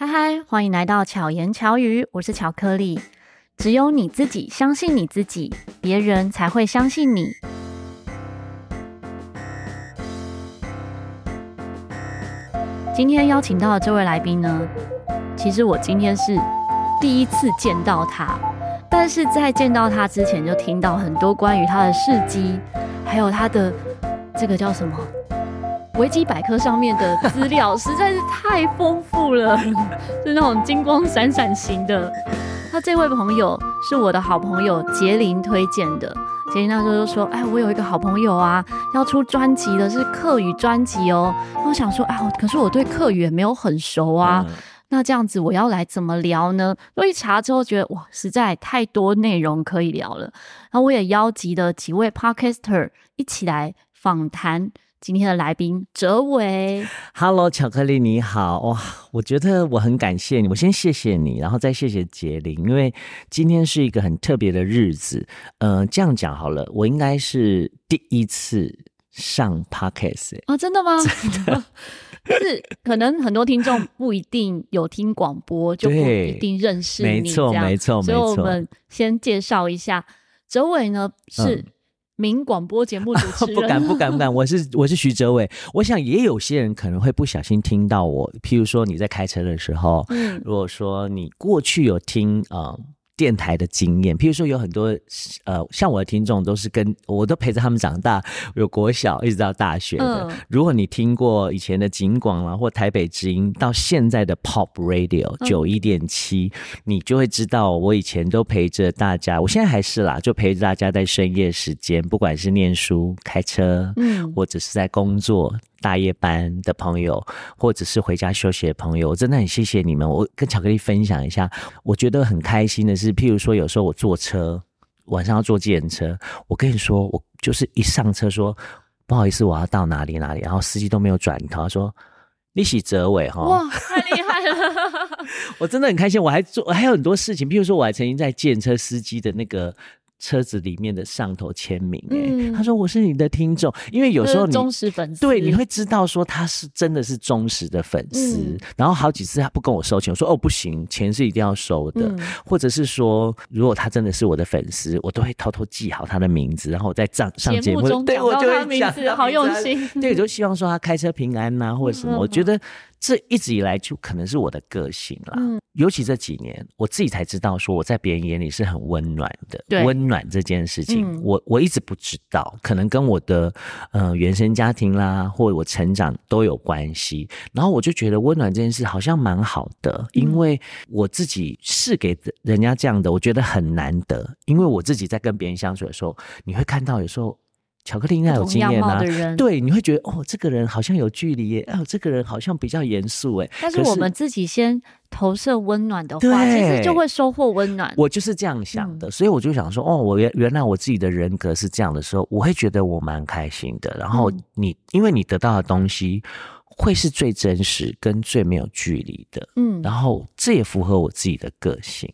嗨嗨，欢迎来到巧言巧语，我是巧克力。只有你自己相信你自己，别人才会相信你。今天邀请到的这位来宾呢，其实我今天是第一次见到他，但是在见到他之前就听到很多关于他的事迹，还有他的这个叫什么？维基百科上面的资料实在是太丰富了，是那种金光闪闪型的。那这位朋友是我的好朋友杰林推荐的。杰林那时候就说：“哎，我有一个好朋友啊，要出专辑的，是客语专辑哦。”我想说：“啊，可是我对客语也没有很熟啊。嗯”那这样子我要来怎么聊呢？我一查之后觉得哇，实在太多内容可以聊了。然后我也邀集了几位 Podcaster 一起来访谈。今天的来宾哲伟，Hello，巧克力你好哇！我觉得我很感谢你，我先谢谢你，然后再谢谢杰林，因为今天是一个很特别的日子。嗯、呃，这样讲好了，我应该是第一次上 Podcast 啊、哦，真的吗？真的，是可能很多听众不一定有听广播，就不一定认识你，没错，没错，所以我们先介绍一下哲伟呢是。嗯名广播节目主持人，不敢不敢不敢，我是我是徐哲伟。我想也有些人可能会不小心听到我，譬如说你在开车的时候，嗯，如果说你过去有听啊。呃电台的经验，譬如说有很多呃，像我的听众都是跟我都陪着他们长大，有国小一直到大学的。嗯、如果你听过以前的警广啦，或台北之音，到现在的 Pop Radio 九一点七，你就会知道我以前都陪着大家，我现在还是啦，就陪着大家在深夜时间，不管是念书、开车，嗯，或者是在工作。大夜班的朋友，或者是回家休息的朋友，我真的很谢谢你们。我跟巧克力分享一下，我觉得很开心的是，譬如说有时候我坐车，晚上要坐计程车，我跟你说，我就是一上车说不好意思，我要到哪里哪里，然后司机都没有转头，他说你是哲维哈，哇，太厉害了！我真的很开心，我还做我还有很多事情，譬如说我还曾经在计程车司机的那个。车子里面的上头签名，哎、嗯，他说我是你的听众，因为有时候你忠实粉丝，对，你会知道说他是真的是忠实的粉丝，嗯、然后好几次他不跟我收钱，我说哦不行，钱是一定要收的，嗯、或者是说如果他真的是我的粉丝，我都会偷偷记好他的名字，然后我再上上节目，中对我就会讲名字，好用心，对，就希望说他开车平安呐、啊，或者什么，嗯、我觉得。这一直以来就可能是我的个性啦，嗯、尤其这几年，我自己才知道说我在别人眼里是很温暖的。对温暖这件事情，嗯、我我一直不知道，可能跟我的呃原生家庭啦，或者我成长都有关系。然后我就觉得温暖这件事好像蛮好的，嗯、因为我自己是给人家这样的，我觉得很难得。因为我自己在跟别人相处的时候，你会看到有时候。巧克力应该有经验啊，对，你会觉得哦，这个人好像有距离耶，哦，这个人好像比较严肃哎。但是我们自己先投射温暖的话，其实就会收获温暖。我就是这样想的，嗯、所以我就想说，哦，我原原来我自己的人格是这样的时候，我会觉得我蛮开心的。然后你，嗯、因为你得到的东西会是最真实跟最没有距离的，嗯，然后这也符合我自己的个性。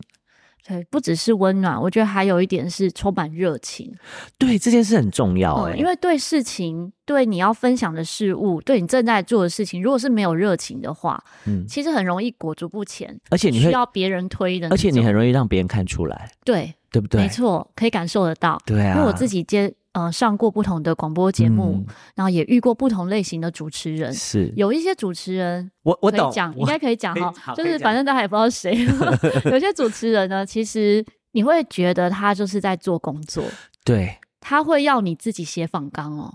对，不只是温暖，我觉得还有一点是充满热情。对，这件事很重要哎、欸嗯，因为对事情、对你要分享的事物、对你正在做的事情，如果是没有热情的话，嗯，其实很容易裹足不前，而且你需要别人推的，而且你很容易让别人看出来，对，对不对？没错，可以感受得到。对啊，因为我自己接。呃，上过不同的广播节目，嗯、然后也遇过不同类型的主持人。是有一些主持人我，我我懂，应该可以讲哈，就是反正大家也不知道谁。有些主持人呢，其实你会觉得他就是在做工作，对，他会要你自己写访纲哦，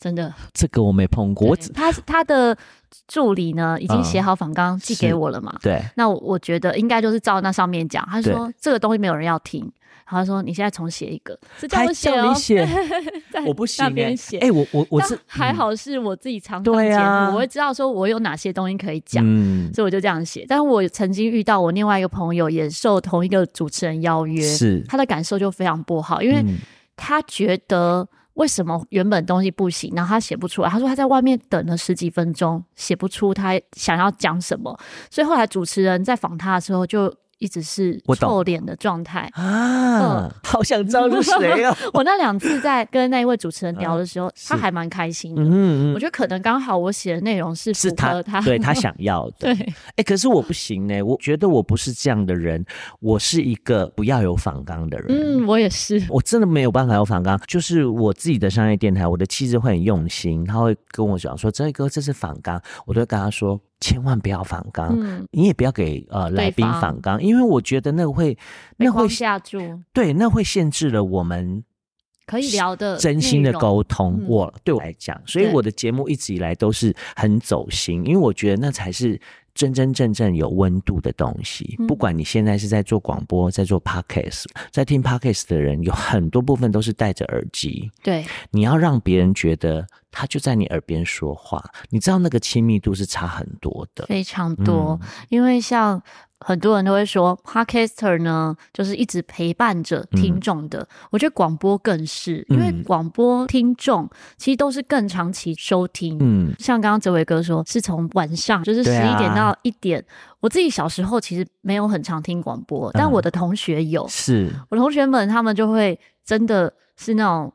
真的，这个我没碰过。他他的助理呢，已经写好访纲寄给我了嘛？对，那我我觉得应该就是照那上面讲。他说这个东西没有人要听。然后说：“你现在重写一个，是这样写哦。写 我不行哎，写哎，我我我是还好是我自己常当节目，啊、我会知道说我有哪些东西可以讲，嗯、所以我就这样写。但是我曾经遇到我另外一个朋友，也受同一个主持人邀约，是他的感受就非常不好，因为他觉得为什么原本东西不行，然后他写不出来。他说他在外面等了十几分钟，写不出他想要讲什么，所以后来主持人在访他的时候就。”一直是臭脸的状态啊，好想知道是谁啊！我那两次在跟那一位主持人聊的时候，他还蛮开心的。嗯嗯，我觉得可能刚好我写的内容是符合他，对 他想要的。对，哎，可是我不行呢，我觉得我不是这样的人，我是一个不要有反纲的人。嗯，我也是，我真的没有办法有反纲。就是我自己的商业电台，我的妻子会很用心，他会跟我讲说：“这哥这是反纲。”我都会跟他说。千万不要反纲，嗯，你也不要给呃来宾反纲，因为我觉得那个会，那会吓住，对，那会限制了我们可以聊的真心的沟通。我对我来讲，所以我的节目一直以来都是很走心，因为我觉得那才是。真真正正有温度的东西，不管你现在是在做广播，在做 podcast，在听 podcast 的人，有很多部分都是戴着耳机。对，你要让别人觉得他就在你耳边说话，你知道那个亲密度是差很多的，非常多，嗯，因为像。很多人都会说，Podcaster 呢，就是一直陪伴着听众的。嗯、我觉得广播更是，因为广播听众其实都是更长期收听。嗯，像刚刚哲伟哥说，是从晚上就是十一点到一点。啊、我自己小时候其实没有很常听广播，但我的同学有，是我同学们他们就会真的是那种。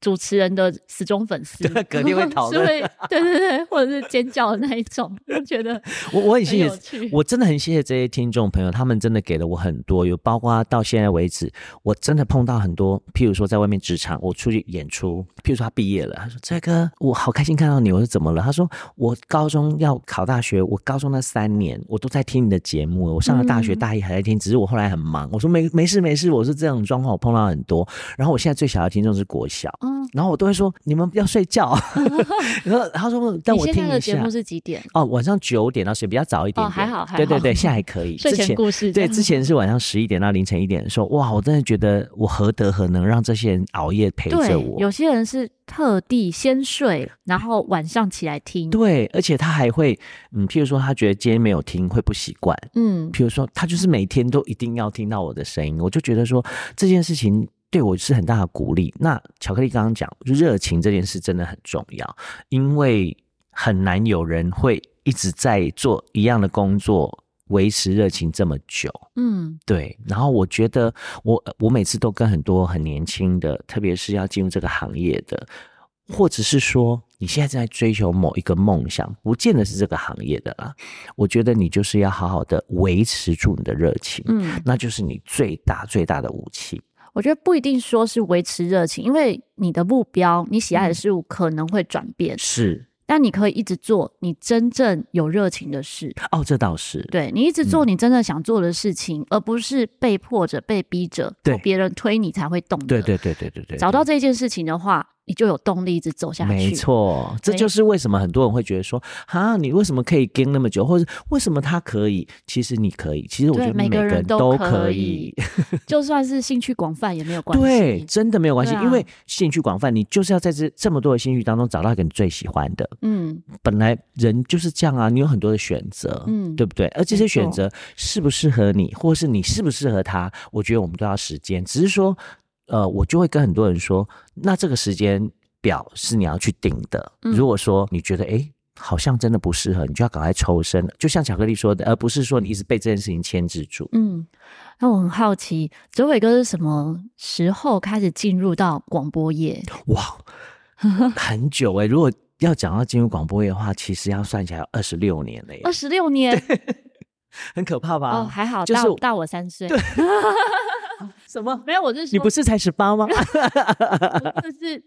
主持人的死忠粉丝，对，肯定会讨论，对对对，或者是尖叫的那一种，我觉得我我很谢谢，我真的很谢谢这些听众朋友，他们真的给了我很多，有包括到现在为止，我真的碰到很多，譬如说在外面职场，我出去演出，譬如说他毕业了，他说：“这个我好开心看到你。”我说：“怎么了？”他说：“我高中要考大学，我高中那三年我都在听你的节目，我上了大学大一还在听，嗯、只是我后来很忙。”我说：“没没事没事，我是这种状况，我碰到很多。”然后我现在最小的听众是国小。然后我都会说，你们不要睡觉。然后他说，但我听的节目是几点？哦，晚上九点到十点，比较早一点点。哦，还好，还好。对对对，现在还可以。睡前故事。对，之前是晚上十一点到凌晨一点的时候，哇，我真的觉得我何德何能让这些人熬夜陪着我？有些人是特地先睡，然后晚上起来听。对，而且他还会，嗯，譬如说他觉得今天没有听会不习惯，嗯，譬如说他就是每天都一定要听到我的声音，我就觉得说这件事情。对我是很大的鼓励。那巧克力刚刚讲，就热情这件事真的很重要，因为很难有人会一直在做一样的工作，维持热情这么久。嗯，对。然后我觉得我，我我每次都跟很多很年轻的，特别是要进入这个行业的，或者是说你现在正在追求某一个梦想，不见得是这个行业的啦。我觉得你就是要好好的维持住你的热情，嗯，那就是你最大最大的武器。我觉得不一定说是维持热情，因为你的目标、你喜爱的事物可能会转变。嗯、是，但你可以一直做你真正有热情的事。哦，这倒是。对，你一直做你真正想做的事情，嗯、而不是被迫着、被逼着，对别人推你才会动的。对对对对对对。找到这件事情的话。你就有动力一直走下去。没错，这就是为什么很多人会觉得说，啊，你为什么可以跟那么久，或者为什么他可以？其实你可以。其实我觉得每个人都可以，就算是兴趣广泛也没有关系。对，真的没有关系，啊、因为兴趣广泛，你就是要在这这么多的兴趣当中找到一个你最喜欢的。嗯，本来人就是这样啊，你有很多的选择，嗯，对不对？而这些选择适不适合你，或是你适不适合他，我觉得我们都要时间。只是说。呃，我就会跟很多人说，那这个时间表是你要去定的。嗯、如果说你觉得，哎，好像真的不适合，你就要赶快抽身。就像巧克力说的，而不是说你一直被这件事情牵制住。嗯，那我很好奇，哲伟哥是什么时候开始进入到广播业？哇，很久哎、欸！如果要讲到进入广播业的话，其实要算起来二十六年了耶。二十六年，很可怕吧？哦，还好，就是、大大我三岁。对 什么？没有，我是说你不是才十八吗？就 是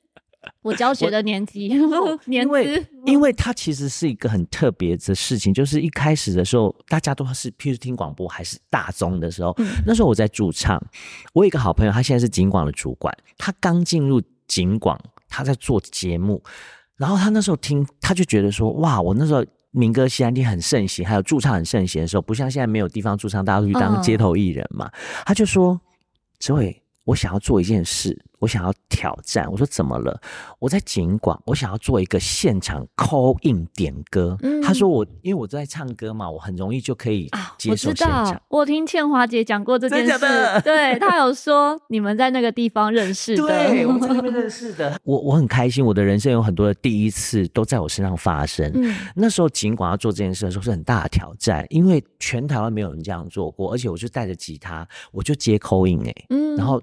我教学的年纪，年资。因为，因为它其实是一个很特别的事情，就是一开始的时候，大家都是譬如听广播还是大宗的时候，嗯、那时候我在驻唱，我有一个好朋友，他现在是警广的主管，他刚进入警广，他在做节目，然后他那时候听，他就觉得说，哇，我那时候。民歌西安厅很盛行，还有驻唱很盛行的时候，不像现在没有地方驻唱，大家都去当街头艺人嘛。嗯、他就说：“哲伟，我想要做一件事，我想要挑战。我说怎么了？我在警广，我想要做一个现场 call in 点歌。嗯、他说我因为我在唱歌嘛，我很容易就可以接受现场。啊、我听倩华姐讲过这件事，对，她有说你们在那个地方认识的，对，我们在那边认识的。我我很开心，我的人生有很多的第一次都在我身上发生。嗯，那时候尽管要做这件事的时候是很大的挑战，因为全台湾没有人这样做过，而且我就带着吉他，我就接 call in 哎、欸，嗯，然后。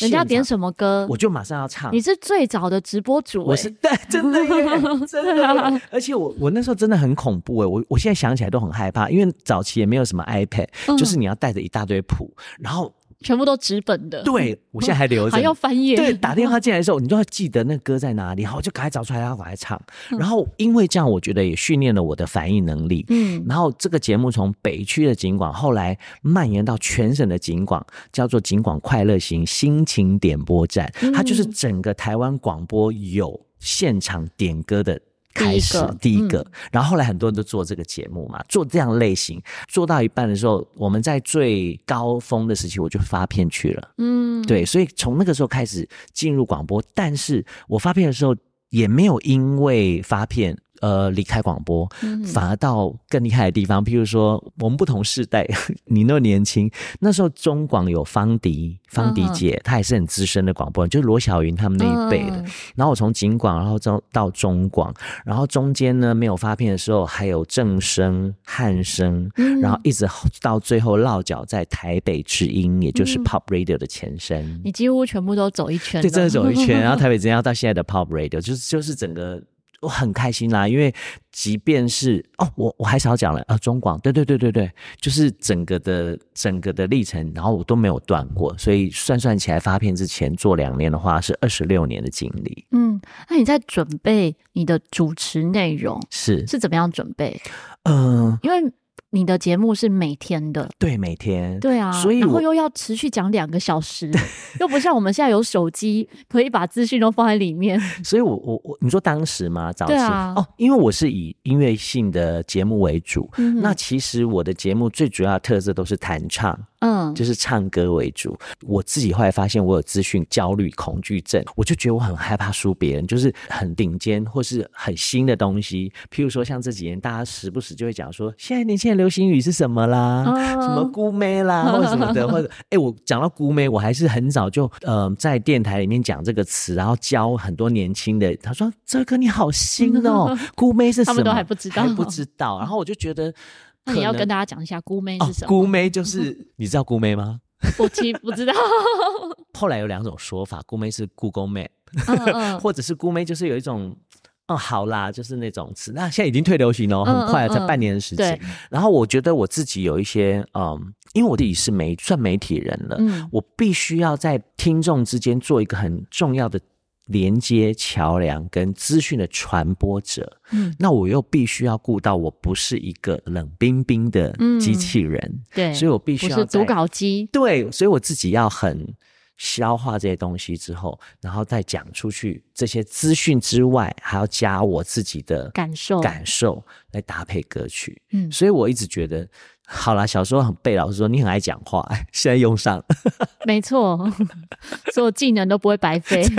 人家点什么歌，我就马上要唱。你是最早的直播主、欸，我是对，真的耶，真的。而且我我那时候真的很恐怖哎，我我现在想起来都很害怕，因为早期也没有什么 iPad，、嗯、就是你要带着一大堆谱，然后。全部都纸本的，对，我现在还留着，还要翻页。对，打电话进来的时候，你就要记得那歌在哪里，然后就赶快找出来，然后赶快唱。然后因为这样，我觉得也训练了我的反应能力。嗯，然后这个节目从北区的警广，后来蔓延到全省的警广，叫做警广快乐行心情点播站，它就是整个台湾广播有现场点歌的。开始第一个，然后后来很多人都做这个节目嘛，做这样类型，做到一半的时候，我们在最高峰的时期，我就发片去了。嗯，对，所以从那个时候开始进入广播，但是我发片的时候也没有因为发片。呃，离开广播，反而到更厉害的地方。譬如说，我们不同世代，你那么年轻，那时候中广有方迪，方迪姐，她也是很资深的广播人，就是罗小云他们那一辈的。然后我从警广，然后到到中广，然后中间呢没有发片的时候，还有正声、汉声，然后一直到最后落脚在台北之音，也就是 Pop Radio 的前身。你几乎全部都走一圈，对，真的走一圈。然后台北之音要到现在的 Pop Radio，就是就是整个。我很开心啦，因为即便是哦，我我还少讲了啊，中广，对对对对对，就是整个的整个的历程，然后我都没有断过，所以算算起来，发片之前做两年的话，是二十六年的经历。嗯，那你在准备你的主持内容是是怎么样准备？嗯、呃，因为。你的节目是每天的，对，每天，对啊，所以然后又要持续讲两个小时，又不像我们现在有手机可以把资讯都放在里面。所以我我我，你说当时吗？早期啊，哦，因为我是以音乐性的节目为主，嗯、那其实我的节目最主要的特色都是弹唱。嗯，就是唱歌为主。我自己后来发现，我有资讯焦虑、恐惧症，我就觉得我很害怕输别人，就是很顶尖或是很新的东西。譬如说，像这几年大家时不时就会讲说，现在年轻人流行语是什么啦，哦、什么姑妹啦，或者什么的，或者哎、欸，我讲到姑妹，我还是很早就呃在电台里面讲这个词，然后教很多年轻的。他说：“这个你好新哦，姑妹是什么？”他们都还不知道，还不知道。然后我就觉得。那你要跟大家讲一下，姑妹是什么？姑妹就是 你知道姑妹吗？我其实不知道。后来有两种说法，姑妹是 Google Map，或者是姑妹就是有一种，哦，好啦，就是那种词。那现在已经退流行了，很快才半年的时间。然后我觉得我自己有一些，嗯，因为我自己是媒算媒体人了，我必须要在听众之间做一个很重要的。连接桥梁跟资讯的传播者，嗯，那我又必须要顾到我不是一个冷冰冰的机器人，嗯、对，所以我必须要是读稿机，对，所以我自己要很消化这些东西之后，然后再讲出去这些资讯之外，还要加我自己的感受。感受来搭配歌曲，嗯，所以我一直觉得。好啦，小时候很被老师说你很爱讲话，现在用上了，没错，所有技能都不会白费。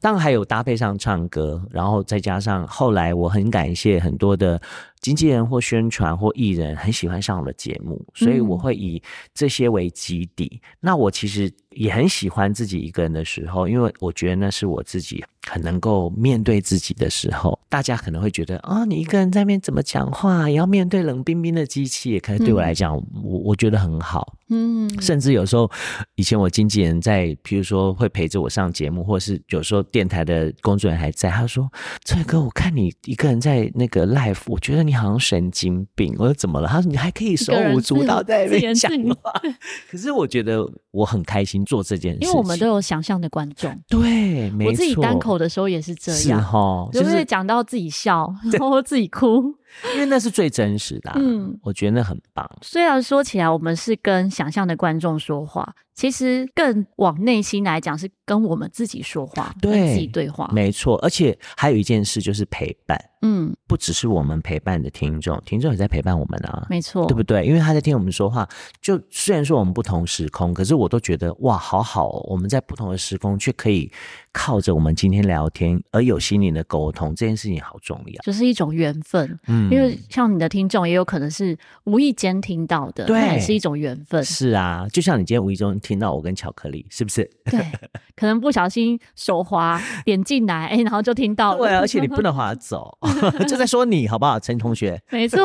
当然还有搭配上唱歌，然后再加上后来我很感谢很多的经纪人或宣传或艺人很喜欢上我的节目，所以我会以这些为基底。嗯、那我其实也很喜欢自己一个人的时候，因为我觉得那是我自己。很能够面对自己的时候，大家可能会觉得啊、哦，你一个人在那边怎么讲话，也要面对冷冰冰的机器，可是对我来讲，嗯、我我觉得很好。嗯，甚至有时候，以前我经纪人在，比如说会陪着我上节目，或是有时候电台的工作人员还在，他说：“翠哥我看你一个人在那个 live，我觉得你好像神经病。”我说：“怎么了？”他说：“你还可以手舞足蹈在那边讲话。”可是我觉得我很开心做这件事，因为我们都有想象的观众。对，没错。我自己单口的时候也是这样，就是讲到自己笑，然后自己哭，因为那是最真实的啊。嗯，我觉得那很棒。虽然说起来，我们是跟想象的观众说话，其实更往内心来讲，是跟我们自己说话，对，跟自己对话。没错，而且还有一件事就是陪伴。嗯，不只是我们陪伴的听众，听众也在陪伴我们啊，没错，对不对？因为他在听我们说话，就虽然说我们不同时空，可是我都觉得哇，好好哦，我们在不同的时空却可以靠着我们今天聊天而有心灵的沟通，这件事情好重要，就是一种缘分。嗯，因为像你的听众也有可能是无意间听到的，对，也是一种缘分。是啊，就像你今天无意中听到我跟巧克力，是不是？对，可能不小心手滑点进来，哎，然后就听到了。对，而且你不能滑走，就在说你好不好，陈同学？没错，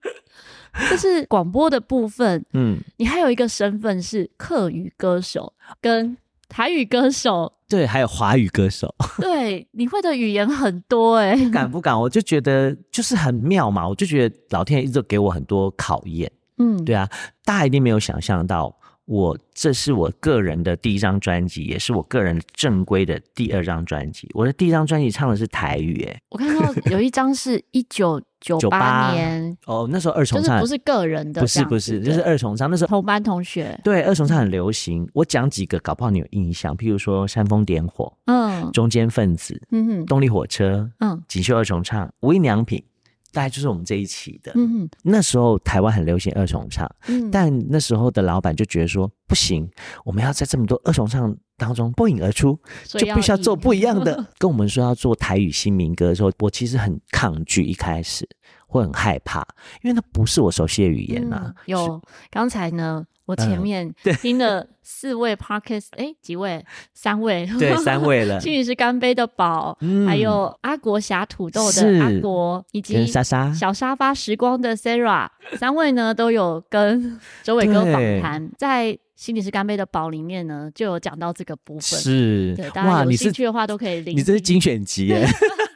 这是广播的部分。嗯，你还有一个身份是客语歌手跟台语歌手，对，还有华语歌手。对，你会的语言很多哎，敢不敢？我就觉得就是很妙嘛，我就觉得老天爷一直都给我很多考验。嗯，对啊，大家一定没有想象到。我这是我个人的第一张专辑，也是我个人正规的第二张专辑。我的第一张专辑唱的是台语，哎，我看到有一张是 一九九八年，哦，那时候二重唱就是不是个人的，不是不是，就是二重唱。那时候同班同学，对，二重唱很流行。我讲几个，搞不好你有印象，譬如说煽风点火，嗯，中间分子，嗯哼，动力火车，嗯，锦绣二重唱，无印良品。大概就是我们这一期的，嗯，那时候台湾很流行二重唱，嗯，但那时候的老板就觉得说不行，我们要在这么多二重唱当中脱颖而出，就必须要做不一样的。跟我们说要做台语新民歌的时候，我其实很抗拒，一开始会很害怕，因为那不是我熟悉的语言呐、啊嗯。有刚才呢。我前面听了四位哎、欸，几位？三位，对，三位了。心里是干杯的宝，嗯、还有阿国侠土豆的阿国，以及莎莎小沙发时光的 Sarah，三位呢都有跟周伟哥访谈，在心理是干杯的宝里面呢就有讲到这个部分。是，对，大家有兴趣的话都可以聆听。你这是精选集耶，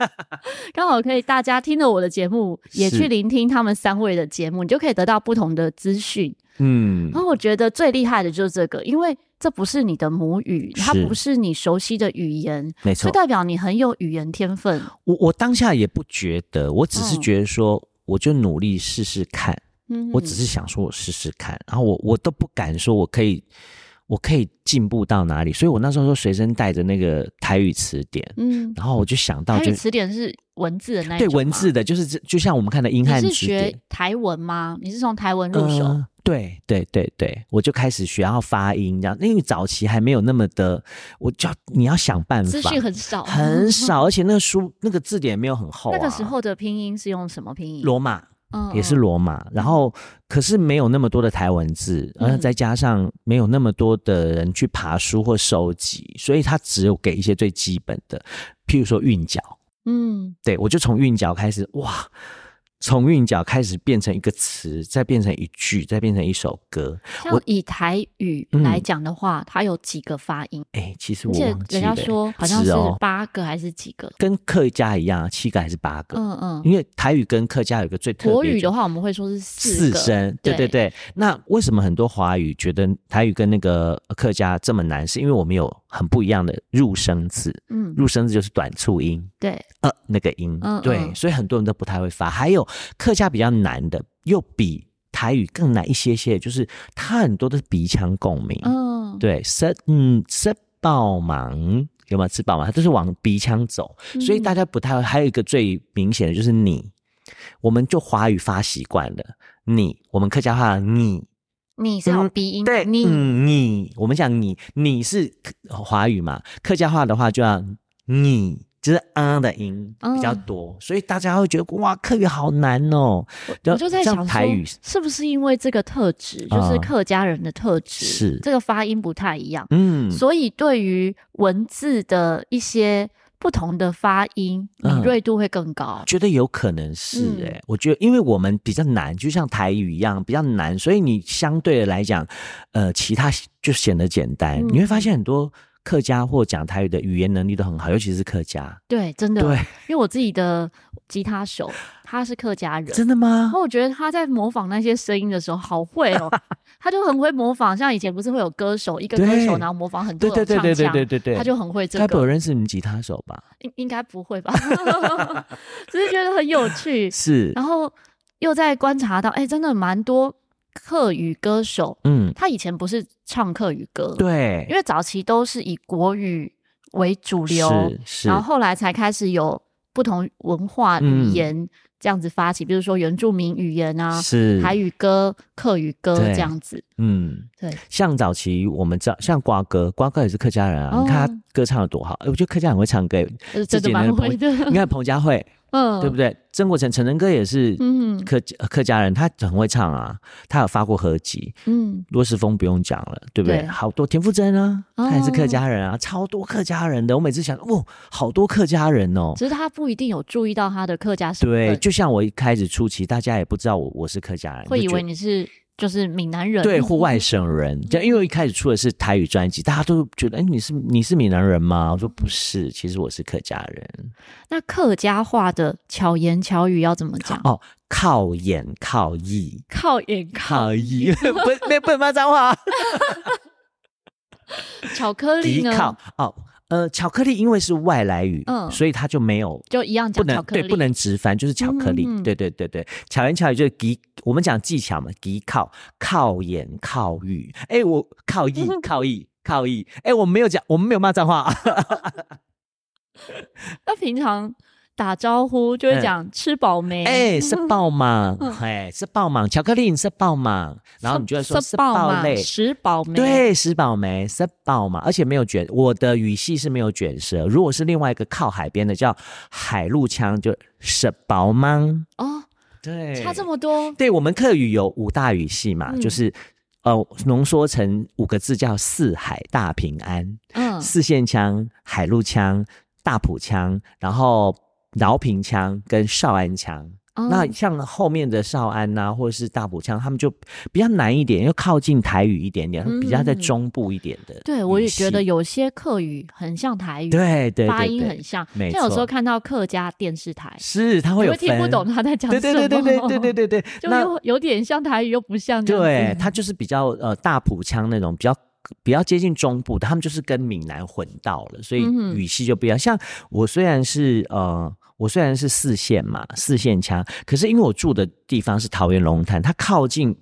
刚好可以大家听了我的节目，也去聆听他们三位的节目，你就可以得到不同的资讯。嗯，然后我觉得最厉害的就是这个，因为这不是你的母语，它不是你熟悉的语言，没错，就代表你很有语言天分。我我当下也不觉得，我只是觉得说，我就努力试试看。嗯，我只是想说，我试试看，然后我我都不敢说我可以，我可以进步到哪里，所以我那时候就随身带着那个台语词典，嗯，然后我就想到就，台语词典是文字的那对文字的，就是就像我们看的英汉词典。你是学台文吗？你是从台文入手？呃对对对对，我就开始学要发音，这样，因为早期还没有那么的，我就你要想办法，资讯很少，很少，而且那个书那个字典也没有很厚啊。那个时候的拼音是用什么拼音？罗马，也是罗马。然后可是没有那么多的台文字，然后再加上没有那么多的人去爬书或收集，所以他只有给一些最基本的，譬如说韵脚。嗯，对，我就从韵脚开始，哇。从韵脚开始变成一个词，再变成一句，再变成一首歌。我以台语来讲的话，嗯、它有几个发音？哎、欸，其实我忘记了，人家说好像是八个还是几个？跟客家一样，七个还是八个？嗯嗯。因为台语跟客家有一个最特别。国语的话，我们会说是四声。对对对。那为什么很多华语觉得台语跟那个客家这么难？是因为我们有很不一样的入声字。嗯，入声字就是短促音。对。呃，那个音。嗯。对，所以很多人都不太会发。还有。客家比较难的，又比台语更难一些些，就是它很多都是鼻腔共鸣。嗯，对，吃嗯吃爆芒？有没有吃饱吗？它都是往鼻腔走，所以大家不太会。还有一个最明显的就是你，我们就华语发习惯了，你我们客家话你你是用鼻音，对，你你我们讲你你是华语嘛，客家话的话就要你。就是啊的音比较多，嗯、所以大家会觉得哇，客语好难哦。我，我就在想台语是不是因为这个特质，就是客家人的特质，是、嗯、这个发音不太一样，嗯，所以对于文字的一些不同的发音敏锐度会更高。觉得有可能是哎、欸，嗯、我觉得因为我们比较难，就像台语一样比较难，所以你相对的来讲，呃，其他就显得简单。嗯、你会发现很多。客家或讲台语的语言能力都很好，尤其是客家。对，真的。对，因为我自己的吉他手他是客家人，真的吗？然后我觉得他在模仿那些声音的时候好会哦，他就很会模仿。像以前不是会有歌手一个歌手，然后模仿很多种唱腔，对对对对对对，他就很会这个。该不会认识你吉他手吧？应应该不会吧？只是觉得很有趣。是，然后又在观察到，哎，真的蛮多。客语歌手，嗯，他以前不是唱客语歌，对，因为早期都是以国语为主流，是是，然后后来才开始有不同文化语言这样子发起，嗯、比如说原住民语言啊，是台语歌、客语歌这样子。嗯，对。像早期我们知道，像瓜哥，瓜哥也是客家人啊。哦、你看他歌唱的多好，我觉得客家人会唱歌，真的蛮会的。你看彭佳慧。嗯，对不对？曾国成、陈仁哥也是客客家人，他很会唱啊，他有发过合集。嗯，罗时峰不用讲了，对不对？好多田馥甄啊，他也是客家人啊，超多客家人的。我每次想，哇，好多客家人哦。只是他不一定有注意到他的客家身份。对，就像我一开始初期，大家也不知道我我是客家人，会以为你是。就是闽南人，对，或外省人，就因为我一开始出的是台语专辑，大家都觉得，哎，你是你是闽南人吗？我说不是，其实我是客家人。那客家话的巧言巧语要怎么讲？哦，靠眼靠意，靠眼靠意，不，没不能骂脏话。巧克力呢？靠哦。呃，巧克力因为是外来语，嗯，所以它就没有就一样讲巧克力，对，不能直翻，就是巧克力，嗯、对对对对。巧言巧语就是技，我们讲技巧嘛，技靠靠言靠语。哎，我靠意靠意靠意，哎，我没有讲，我们没有骂脏话。那平常。打招呼就会讲吃饱没？哎，吃饱吗？哎，吃饱吗？巧克力你吃饱吗？然后你就会说吃饱嘞，吃饱没？对，吃饱没？吃饱吗？而且没有卷，我的语系是没有卷舌。如果是另外一个靠海边的叫海陆腔，就吃饱吗？哦，对，差这么多。对，我们客语有五大语系嘛，就是呃浓缩成五个字叫四海大平安。嗯，四线腔、海陆腔、大埔腔，然后。饶平腔跟少安腔，哦、那像后面的少安呐、啊，或者是大埔腔，他们就比较难一点，又靠近台语一点点，嗯、比较在中部一点的。对，我也觉得有些客语很像台语，对对，对，发音很像。没错，像有时候看到客家电视台，是他会有分，听不懂他在讲什么。对对对对对对对对对，就有有点像台语，又不像。对，他就是比较呃大埔腔那种比较。比较接近中部的，他们就是跟闽南混到了，所以语系就不一样。嗯、像我虽然是呃，我虽然是四线嘛，四线腔，可是因为我住的地方是桃园龙潭，它靠近。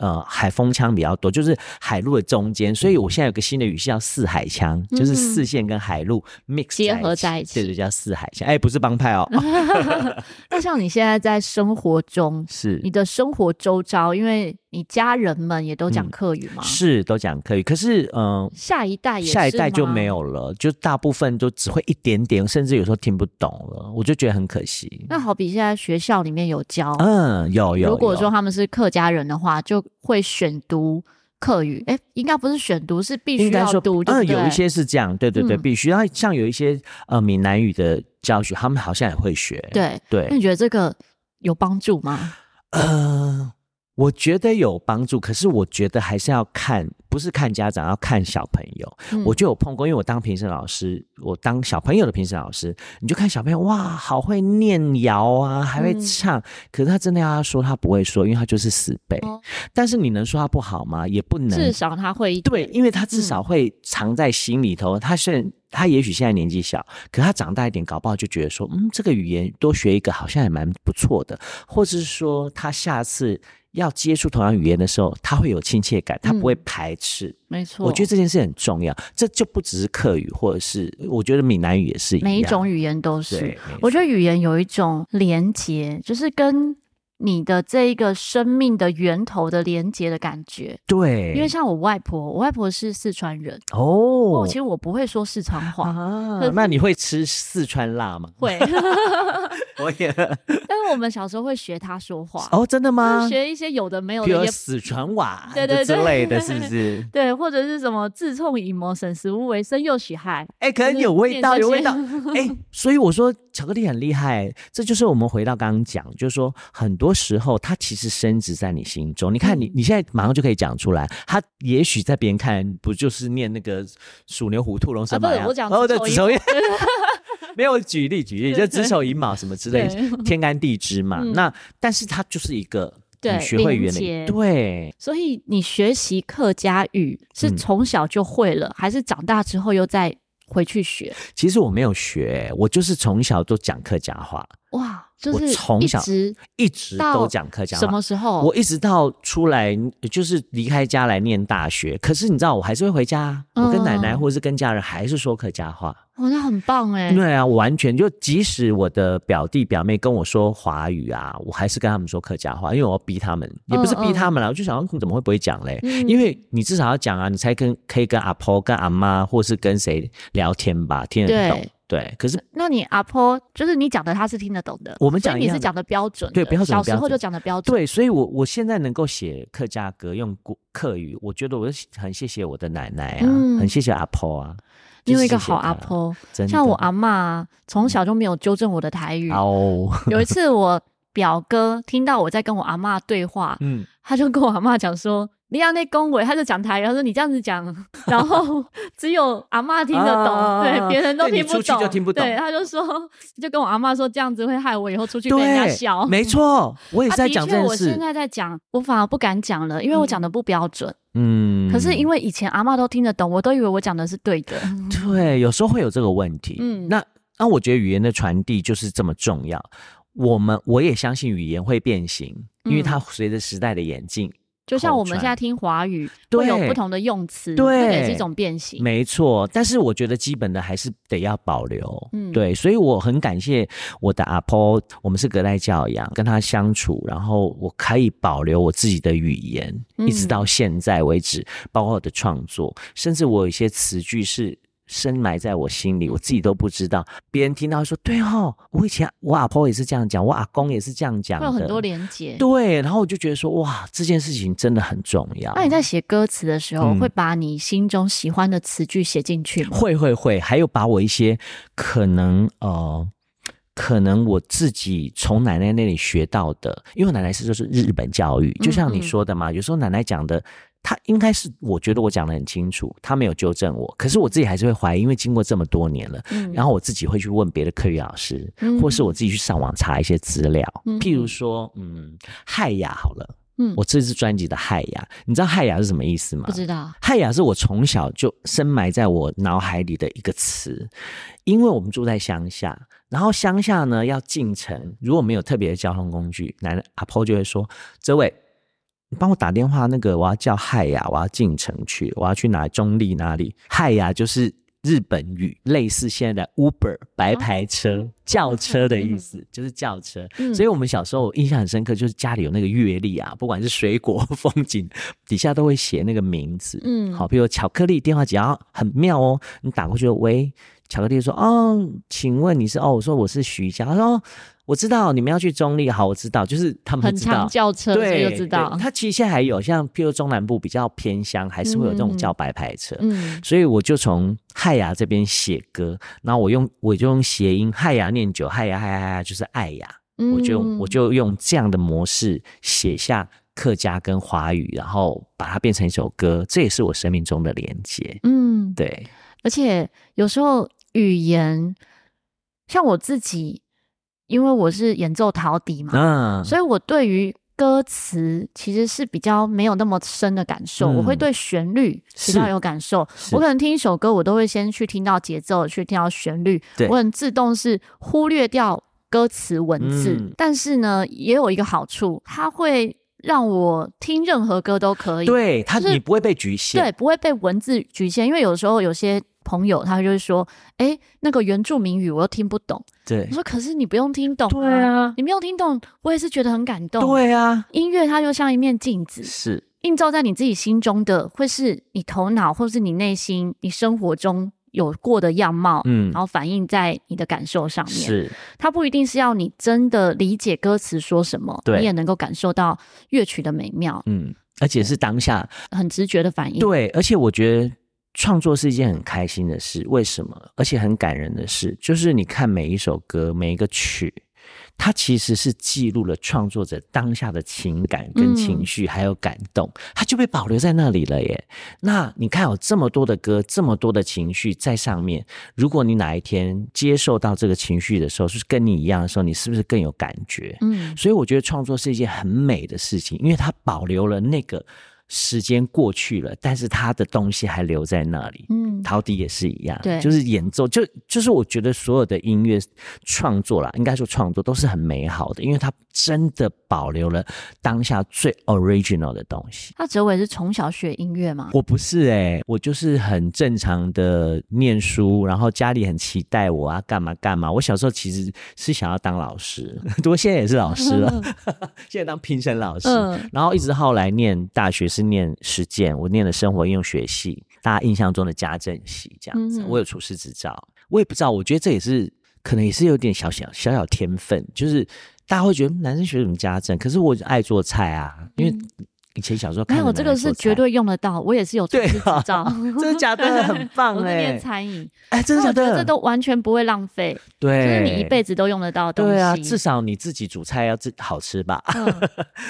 呃，海风腔比较多，就是海陆的中间，所以我现在有个新的语系叫四海腔，嗯、就是四线跟海陆 mix 结合在一起，对对，叫四海腔。哎，不是帮派哦。那像你现在在生活中，是你的生活周遭，因为你家人们也都讲客语吗？嗯、是，都讲客语。可是，嗯、呃，下一代也下一代就没有了，就大部分都只会一点点，甚至有时候听不懂了，我就觉得很可惜。那好比现在学校里面有教，嗯，有有。如果说他们是客家人的话，就会选读客语，哎，应该不是选读，是必须要读。嗯，有一些是这样，对对对，必须。然后像有一些呃闽南语的教学，他们好像也会学。对对，那你觉得这个有帮助吗？呃。我觉得有帮助，可是我觉得还是要看，不是看家长，要看小朋友。嗯、我就有碰过，因为我当评审老师，我当小朋友的评审老师，你就看小朋友，哇，好会念谣啊，还会唱。嗯、可是他真的要说，他不会说，因为他就是死背。哦、但是你能说他不好吗？也不能。至少他会。对，因为他至少会藏在心里头。嗯、他虽然他也许现在年纪小，可他长大一点，搞不好就觉得说，嗯，这个语言多学一个好像也蛮不错的，或者是说他下次。要接触同样语言的时候，他会有亲切感，他不会排斥。嗯、没错，我觉得这件事很重要。这就不只是客语，或者是我觉得闽南语也是一样。每一种语言都是。我觉得语言有一种连结，就是跟你的这一个生命的源头的连接的感觉。对，因为像我外婆，我外婆是四川人哦。其实我不会说四川话啊。那你会吃四川辣吗？会。我也，但是我们小时候会学他说话哦，真的吗？学一些有的没有的，比如四川话，对对之类的是不是？对，或者是什么自创以谋省食物为生又喜害，哎，可能有味道，有味道，哎，所以我说巧克力很厉害，这就是我们回到刚刚讲，就是说很多时候他其实升值在你心中。你看你你现在马上就可以讲出来，他也许在别人看不就是念那个鼠牛虎兔龙蛇马羊？我讲哦，对，子丑寅。没有举例举例，就子丑寅卯什么之类，对 天干地支嘛。嗯、那但是它就是一个对学会语言的，对。对所以你学习客家语是从小就会了，嗯、还是长大之后又再回去学？其实我没有学，我就是从小都讲客家话。哇，就是我从小一直都讲客家话。什么时候？我一直到出来就是离开家来念大学。可是你知道，我还是会回家，嗯、我跟奶奶或者是跟家人还是说客家话。哦，那很棒哎。对啊，完全就即使我的表弟表妹跟我说华语啊，我还是跟他们说客家话，因为我要逼他们，也不是逼他们啦，我就想你怎么会不会讲嘞？嗯、因为你至少要讲啊，你才跟可以跟阿婆、跟阿妈，或是跟谁聊天吧，听得懂。对，可是那你阿婆就是你讲的，他是听得懂的。我们讲你是讲的标准的，对，标准。小时候就讲的标准。对，所以我我现在能够写客家歌，用客语，我觉得我很谢谢我的奶奶啊，嗯、很谢谢阿婆啊，因为一个好阿婆。像我阿嬷从小就没有纠正我的台语。哦，有一次我表哥听到我在跟我阿嬷对话，嗯，他就跟我阿嬷讲说。你要那恭维，他就讲台语，他说你这样子讲，然后 只有阿嬷听得懂，啊、对，别人都听不懂。出去就听不懂。对，他就说，就跟我阿嬷说，这样子会害我以后出去被人家笑。没错，我也在讲这件事。啊、我现在在讲，我反而不敢讲了，因为我讲的不标准。嗯。可是因为以前阿嬷都听得懂，我都以为我讲的是对的。对，有时候会有这个问题。嗯。那那我觉得语言的传递就是这么重要。我们我也相信语言会变形，因为它随着时代的演进。就像我们现在听华语，会有不同的用词，对，也是一种变形。没错，但是我觉得基本的还是得要保留。嗯，对，所以我很感谢我的阿婆，我们是隔代教养，跟他相处，然后我可以保留我自己的语言，嗯、一直到现在为止，包括我的创作，甚至我有一些词句是。深埋在我心里，我自己都不知道。别人听到说：“对哦，我以前我阿婆也是这样讲，我阿公也是这样讲。”会有很多连结。对，然后我就觉得说：“哇，这件事情真的很重要。”那你在写歌词的时候，嗯、会把你心中喜欢的词句写进去吗？会会会，还有把我一些可能呃，可能我自己从奶奶那里学到的，因为奶奶是就是日本教育，就像你说的嘛，嗯嗯，有时候奶奶讲的。他应该是，我觉得我讲的很清楚，他没有纠正我，可是我自己还是会怀疑，因为经过这么多年了，嗯，然后我自己会去问别的课余老师，嗯，或是我自己去上网查一些资料，嗯，譬如说，嗯，海雅好了，嗯，我这次专辑的海雅，你知道海雅是什么意思吗？不知道，海雅是我从小就深埋在我脑海里的一个词，因为我们住在乡下，然后乡下呢要进城，如果没有特别的交通工具，奶奶阿婆就会说，这位。你帮我打电话，那个我要叫嗨呀，我要进城去，我要去哪中立哪里？嗨呀就是日本语，类似现在的 Uber 白牌车、哦、轿车的意思，嗯、就是轿车。嗯、所以我们小时候印象很深刻，就是家里有那个月历啊，不管是水果、风景，底下都会写那个名字。嗯，好，比如巧克力电话，只要很妙哦，你打过去，喂，巧克力说，哦，请问你是？哦，我说我是徐佳，他说。我知道你们要去中立，好，我知道，就是他们知道很常叫车，对，就知道。他其实现在还有像，譬如中南部比较偏乡，还是会有这种叫白牌车。嗯，所以我就从海牙这边写歌，然后我用我就用谐音海牙念酒，海牙海牙海牙就是爱呀，我就我就用这样的模式写下客家跟华语，然后把它变成一首歌，这也是我生命中的连接。嗯，对。而且有时候语言，像我自己。因为我是演奏陶笛嘛，嗯，所以我对于歌词其实是比较没有那么深的感受。嗯，我会对旋律比较有感受。我可能听一首歌，我都会先去听到节奏，去听到旋律。我很自动是忽略掉歌词文字。嗯，但是呢，也有一个好处，它会让我听任何歌都可以。对，它你不会被局限，对，不会被文字局限。因为有时候有些。朋友，他就会说：“哎、欸，那个原住民语我又听不懂。”对，我说：“可是你不用听懂、啊，对啊，你没有听懂，我也是觉得很感动。对啊，音乐它就像一面镜子，是映照在你自己心中的，会是你头脑或是你内心、你生活中有过的样貌，嗯，然后反映在你的感受上面。是，它不一定是要你真的理解歌词说什么，对，你也能够感受到乐曲的美妙，嗯，而且是当下很直觉的反应。对，而且我觉得。创作是一件很开心的事，为什么？而且很感人的事，就是你看每一首歌、每一个曲，它其实是记录了创作者当下的情感跟情绪，还有感动，它就被保留在那里了耶。那你看，有这么多的歌，这么多的情绪在上面，如果你哪一天接受到这个情绪的时候，是跟你一样的时候，你是不是更有感觉？嗯，所以我觉得创作是一件很美的事情，因为它保留了那个。时间过去了，但是他的东西还留在那里。嗯，嗯，陶笛也是一样，对，就是演奏，就就是我觉得所有的音乐创作啦，应该说创作都是很美好的，因为它真的保留了当下最 original 的东西。那哲伟是从小学音乐吗？我不是哎、欸，我就是很正常的念书，然后家里很期待我啊，干嘛干嘛。我小时候其实是想要当老师，不过现在也是老师了，现在当评审老师。嗯、然后一直后来念大学是念实践，我念的生活应用学系，大家印象中的家政系这样子。我有厨师执照，我也不知道，我觉得这也是可能也是有点小小小小天分，就是大家会觉得男生学什么家政，可是我爱做菜啊，因为。以前小时候看，没有这个是绝对用得到，我也是有厨师执照，真的假的？很 棒哎、欸！念餐饮，哎，真的假的？这都完全不会浪费，对，就是你一辈子都用得到的东西。对啊，至少你自己煮菜要自好吃吧。嗯、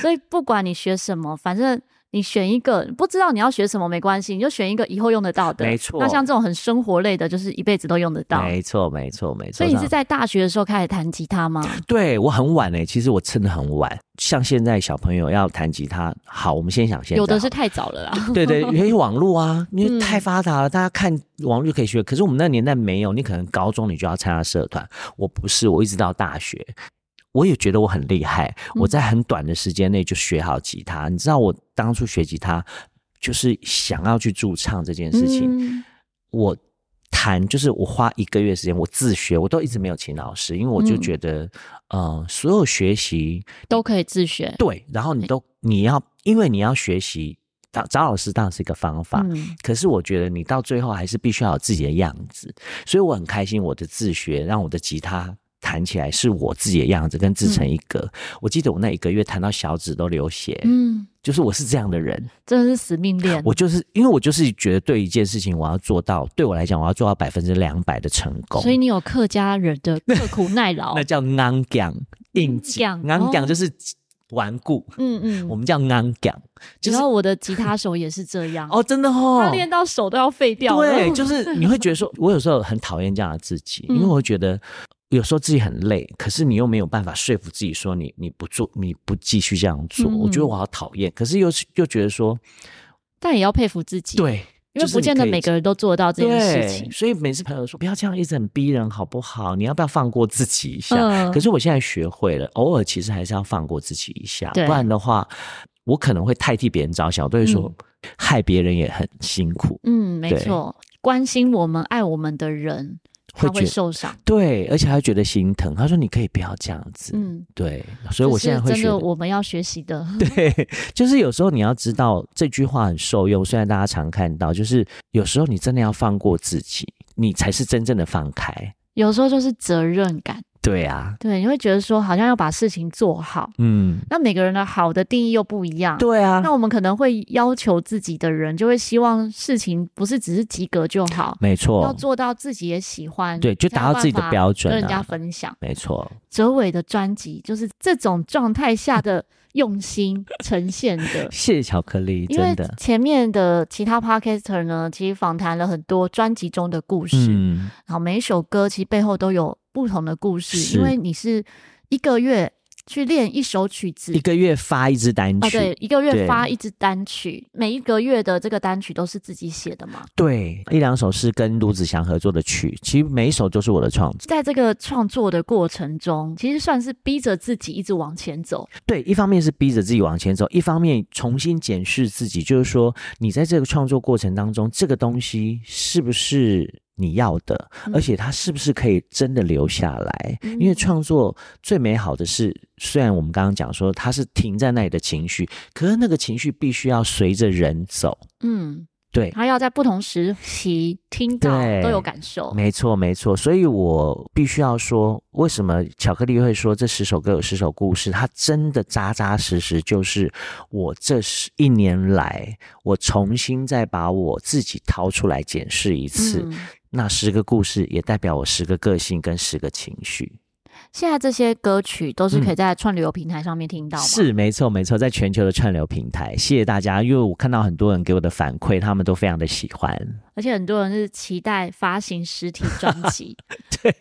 所以不管你学什么，反正。你选一个不知道你要学什么没关系，你就选一个以后用得到的。没错。那像这种很生活类的，就是一辈子都用得到。没错，没错，没错。所以你是在大学的时候开始弹吉他吗？对，我很晚诶、欸，其实我真的很晚。像现在小朋友要弹吉他，好，我们先想现在。有的是太早了啦。对对，因为网络啊，因为太发达了，大家看网络就可以学。可是我们那个年代没有，你可能高中你就要参加社团。我不是，我一直到大学。我也觉得我很厉害，我在很短的时间内就学好吉他。嗯、你知道我当初学吉他就是想要去驻唱这件事情。嗯、我弹就是我花一个月时间，我自学，我都一直没有请老师，因为我就觉得，嗯、呃，所有学习都可以自学。对，然后你都你要，因为你要学习，找找老师当然是一个方法。嗯、可是我觉得你到最后还是必须要有自己的样子，所以我很开心我的自学让我的吉他。弹起来是我自己的样子，跟自成一格。嗯、我记得我那一个月弹到小指都流血，嗯，就是我是这样的人，真的是死命练。我就是因为我就是觉得对一件事情我要做到，对我来讲我要做到百分之两百的成功。所以你有客家人的 刻苦耐劳，那叫硬颈硬颈，硬颈就是顽固，嗯嗯，我们叫硬颈。然后我的吉他手也是这样 哦，真的哦，他练到手都要废掉。对，就是你会觉得说，我有时候很讨厌这样的自己，因为我会觉得。有时候自己很累，可是你又没有办法说服自己说你你不做，你不继续这样做。嗯、我觉得我好讨厌，可是又又觉得说，但也要佩服自己。对，因为不见得每个人都做到这件事情。所以每次朋友说不要这样一直很逼人，好不好？你要不要放过自己一下？嗯、可是我现在学会了，偶尔其实还是要放过自己一下，不然的话，我可能会太替别人着想，我都会说、嗯、害别人也很辛苦。嗯，没错，关心我们、爱我们的人。他会受伤，对，而且他会觉得心疼。他说：“你可以不要这样子。”嗯，对，所以我现在会觉得真的我们要学习的。对，就是有时候你要知道这句话很受用。虽然大家常看到，就是有时候你真的要放过自己，你才是真正的放开。有时候就是责任感。对啊，对，你会觉得说好像要把事情做好，嗯，那每个人的好的定义又不一样，对啊，那我们可能会要求自己的人，就会希望事情不是只是及格就好，没错，要做到自己也喜欢，对，就达到自己的标准，跟人家分享，没错。哲伟的专辑就是这种状态下的用心呈现的，谢谢巧克力，因为。前面的其他 podcaster 呢，其实访谈了很多专辑中的故事，嗯，然后每一首歌其实背后都有。不同的故事，因为你是一个月去练一首曲子，一个月发一支单曲，啊、对，一个月发一支单曲，每一个月的这个单曲都是自己写的吗？对，一两首是跟卢子祥合作的曲，其实每一首都是我的创作。在这个创作的过程中，其实算是逼着自己一直往前走。对，一方面是逼着自己往前走，一方面重新检视自己，就是说你在这个创作过程当中，这个东西是不是？你要的，而且它是不是可以真的留下来？嗯、因为创作最美好的是，虽然我们刚刚讲说它是停在那里的情绪，可是那个情绪必须要随着人走。嗯。对，它要在不同时期听到都有感受，没错没错。所以我必须要说，为什么巧克力会说这十首歌有十首故事？它真的扎扎实实，就是我这十一年来，我重新再把我自己掏出来检视一次，嗯、那十个故事也代表我十个个性跟十个情绪。现在这些歌曲都是可以在串流平台上面听到吗？嗯、是，没错，没错，在全球的串流平台。谢谢大家，因为我看到很多人给我的反馈，他们都非常的喜欢，而且很多人是期待发行实体专辑。对，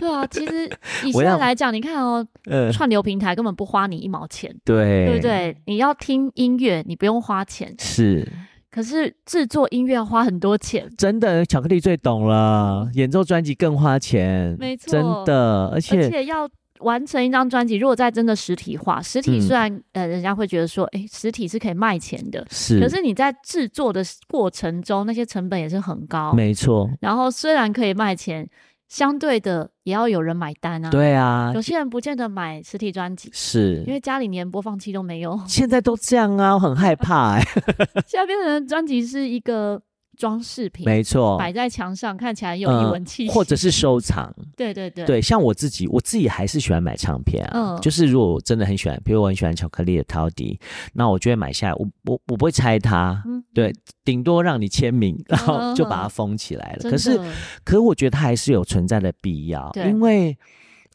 对啊，其实 以现在来讲，你看哦，呃，串流平台根本不花你一毛钱，对，对不对？你要听音乐，你不用花钱，是。可是制作音乐要花很多钱，真的，巧克力最懂了。演奏专辑更花钱，没错，真的，而且而且要完成一张专辑，如果再真的实体化，实体虽然、嗯、呃，人家会觉得说，哎，实体是可以卖钱的，是，可是你在制作的过程中，那些成本也是很高，没错。然后虽然可以卖钱。相对的，也要有人买单啊。对啊，有些人不见得买实体专辑，是因为家里连播放器都没有。现在都这样啊，我很害怕哎、欸。现在变成专辑是一个。装饰品没错，摆在墙上看起来有艺文气或者是收藏。对对对，对，像我自己，我自己还是喜欢买唱片啊。嗯，就是如果我真的很喜欢，比如我很喜欢巧克力的陶笛，那我就会买下来。我我我不会拆它，嗯、对，顶多让你签名，然后就把它封起来了。嗯、可是，可是我觉得它还是有存在的必要，因为。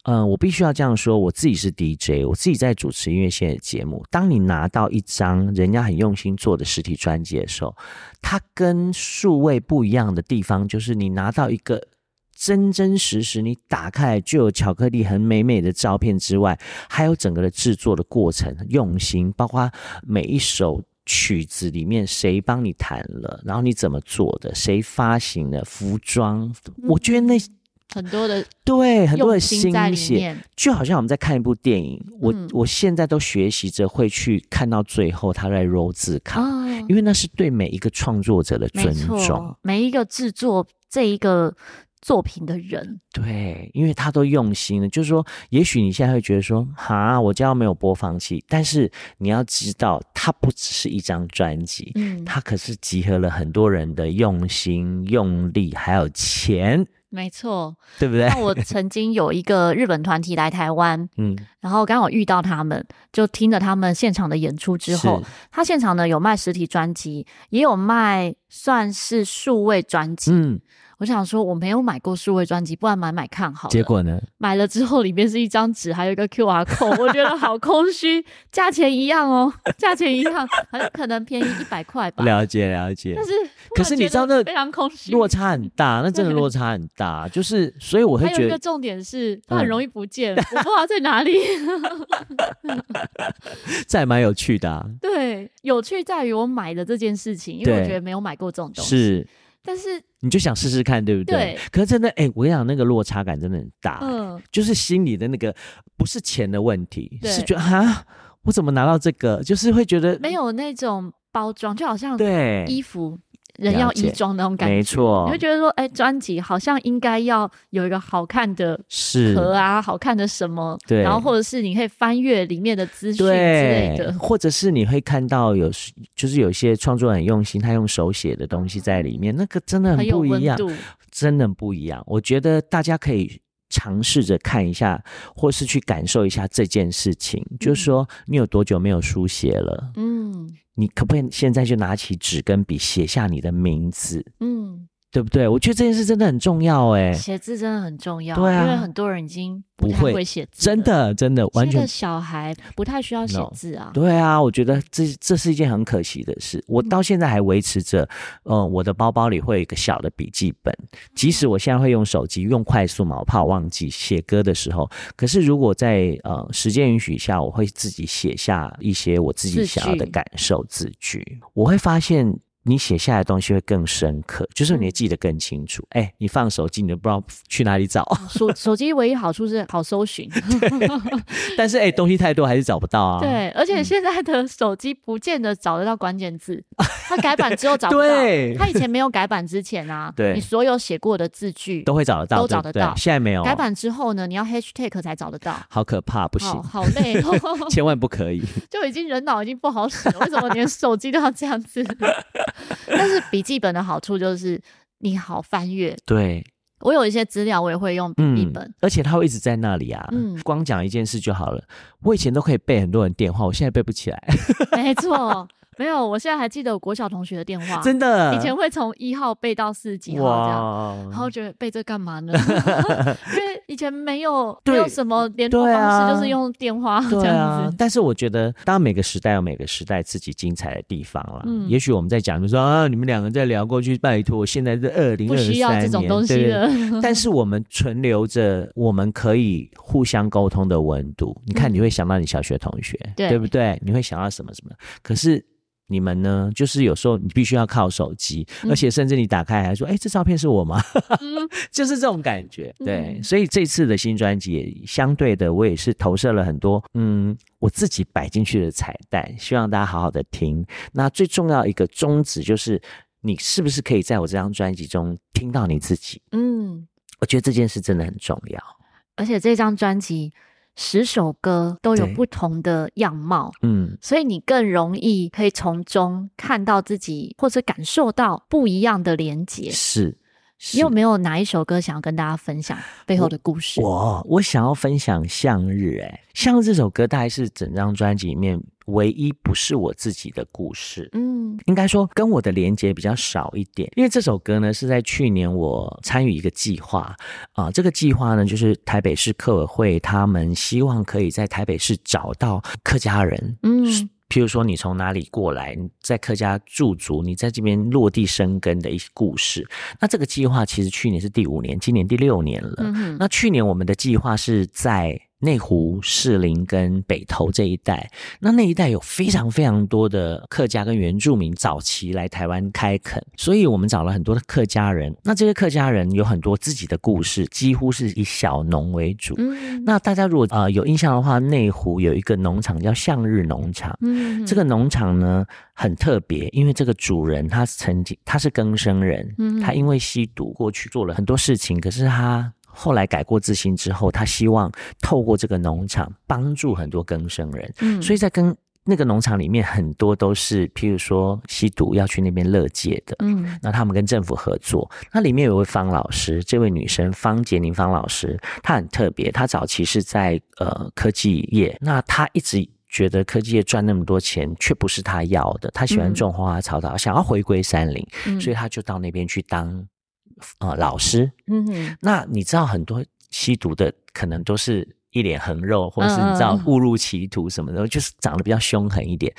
嗯，我必须要这样说，我自己是 DJ，我自己在主持音乐线的节目。当你拿到一张人家很用心做的实体专辑的时候，它跟数位不一样的地方，就是你拿到一个真真实实，你打开来就有巧克力很美美的照片之外，还有整个的制作的过程用心，包括每一首曲子里面谁帮你弹了，然后你怎么做的，谁发行的服装，我觉得那。很多的对，很多的心血，就好像我们在看一部电影。我、嗯、我现在都学习着会去看到最后，他在 roll 字卡、哦，因为那是对每一个创作者的尊重，每一个制作这一个作品的人，对，因为他都用心了。就是说，也许你现在会觉得说，哈，我家没有播放器，但是你要知道，它不只是一张专辑，嗯，它可是集合了很多人的用心、用力，还有钱。没错，对不对？那我曾经有一个日本团体来台湾，嗯，然后刚好遇到他们，就听了他们现场的演出之后，他现场呢有卖实体专辑，也有卖算是数位专辑，嗯。我想说，我没有买过数位专辑，不然买买看好了。结果呢？买了之后，里面是一张纸，还有一个 QR code，我觉得好空虚。价钱一样哦，价钱一样，很可能便宜一百块吧。了解了解。但是，可是你知道那非常空虚，落差很大，那真的落差很大。就是，所以我会觉得，还有一个重点是，它很容易不见，嗯、我不知道在哪里。这还蛮有趣的、啊。对，有趣在于我买的这件事情，因为我觉得没有买过这种东西。是。但是你就想试试看，对不对？对。可是真的，哎、欸，我跟你讲，那个落差感真的很大。嗯。就是心里的那个，不是钱的问题，是觉得啊，我怎么拿到这个？就是会觉得没有那种包装，就好像对衣服。人要衣装那种感觉，没错，你会觉得说，哎、欸，专辑好像应该要有一个好看的壳啊，好看的什么，对，然后或者是你可以翻阅里面的资讯之类的，或者是你会看到有，就是有些创作人很用心，他用手写的东西在里面，那个真的很不一样，真的不一样。我觉得大家可以尝试着看一下，或是去感受一下这件事情，嗯、就是说你有多久没有书写了？嗯。你可不可以现在就拿起纸跟笔写下你的名字？嗯。对不对？我觉得这件事真的很重要哎，写字真的很重要。对啊，因为很多人已经不太会写字，真的真的完全。小孩不太需要写字啊。No, 对啊，我觉得这这是一件很可惜的事。我到现在还维持着，嗯、呃，我的包包里会有一个小的笔记本，即使我现在会用手机用快速嘛，我怕我忘记写歌的时候。可是如果在呃时间允许下，我会自己写下一些我自己想要的感受字句，我会发现。你写下来的东西会更深刻，就是你记得更清楚。哎、嗯欸，你放手机，你都不知道去哪里找。手手机唯一好处是好搜寻，但是哎、欸，东西太多还是找不到啊。对，而且现在的手机不见得找得到关键字，它改版之后找不到。对，它以前没有改版之前啊，对，你所有写过的字句都会找得到，都找得到。现在没有改版之后呢，你要 hashtag 才找得到，好可怕，不行，好，好累，千万不可以。就已经人脑已经不好使了，为什么连手机都要这样子？但是笔记本的好处就是你好翻阅。对，我有一些资料，我也会用笔记本，嗯，而且它会一直在那里啊。嗯，光讲一件事就好了。我以前都可以背很多人电话，我现在背不起来。没错。没有，我现在还记得我国小同学的电话，真的，以前会从一号背到四十几号这样，然后觉得背这干嘛呢？因为以前没有没有什么联络方式，啊，就是用电话 这样子，啊。但是我觉得，当然每个时代有每个时代自己精彩的地方了。嗯，也许我们在讲，就说啊，你们两个在聊过去，拜托，现在是二零二三年，不需要这种东西了。但是我们存留着我们可以互相沟通的温度。你看，你会想到你小学同学，嗯，对不对？你会想到什么什么？可是。你们呢？就是有时候你必须要靠手机，嗯、而且甚至你打开还说：“哎、欸，这照片是我吗？”嗯、就是这种感觉。对，嗯、所以这次的新专辑也相对的，我也是投射了很多嗯，我自己摆进去的彩蛋，希望大家好好的听。那最重要一个宗旨就是，你是不是可以在我这张专辑中听到你自己？嗯，我觉得这件事真的很重要。而且这张专辑。十首歌都有不同的样貌，嗯，所以你更容易可以从中看到自己，或者感受到不一样的连接。是，你有没有哪一首歌想要跟大家分享背后的故事？我我，我想要分享《向日》欸，诶，《向日》这首歌大概是整张专辑里面。唯一不是我自己的故事，嗯，应该说跟我的连接比较少一点，因为这首歌呢是在去年我参与一个计划啊，这个计划呢就是台北市客委会他们希望可以在台北市找到客家人，嗯，譬如说你从哪里过来，你在客家驻足，你在这边落地生根的一些故事。那这个计划其实去年是第五年，今年第六年了。嗯，那去年我们的计划是在。内湖、士林跟北投这一带，那那一带有非常非常多的客家跟原住民早期来台湾开垦，所以我们找了很多的客家人。那这些客家人有很多自己的故事，几乎是以小农为主。嗯，那大家如果呃有印象的话，内湖有一个农场叫向日农场。嗯，这个农场呢很特别，因为这个主人他曾经他是更生人，嗯，他因为吸毒过去做了很多事情，可是他。后来改过自新之后，他希望透过这个农场帮助很多更生人，嗯，所以在跟那个农场里面很多都是，譬如说吸毒要去那边乐界的，嗯，那他们跟政府合作，那里面有位方老师，这位女生方洁宁方老师，她很特别，她早期是在呃科技业，那她一直觉得科技业赚那么多钱却不是她要的，她喜欢种花花草草，嗯，想要回归山林，嗯，所以她就到那边去当。啊、呃，老师，嗯哼，那你知道很多吸毒的可能都是一脸横肉，或者是你知道误入歧途什么的，嗯、就是长得比较凶狠一点。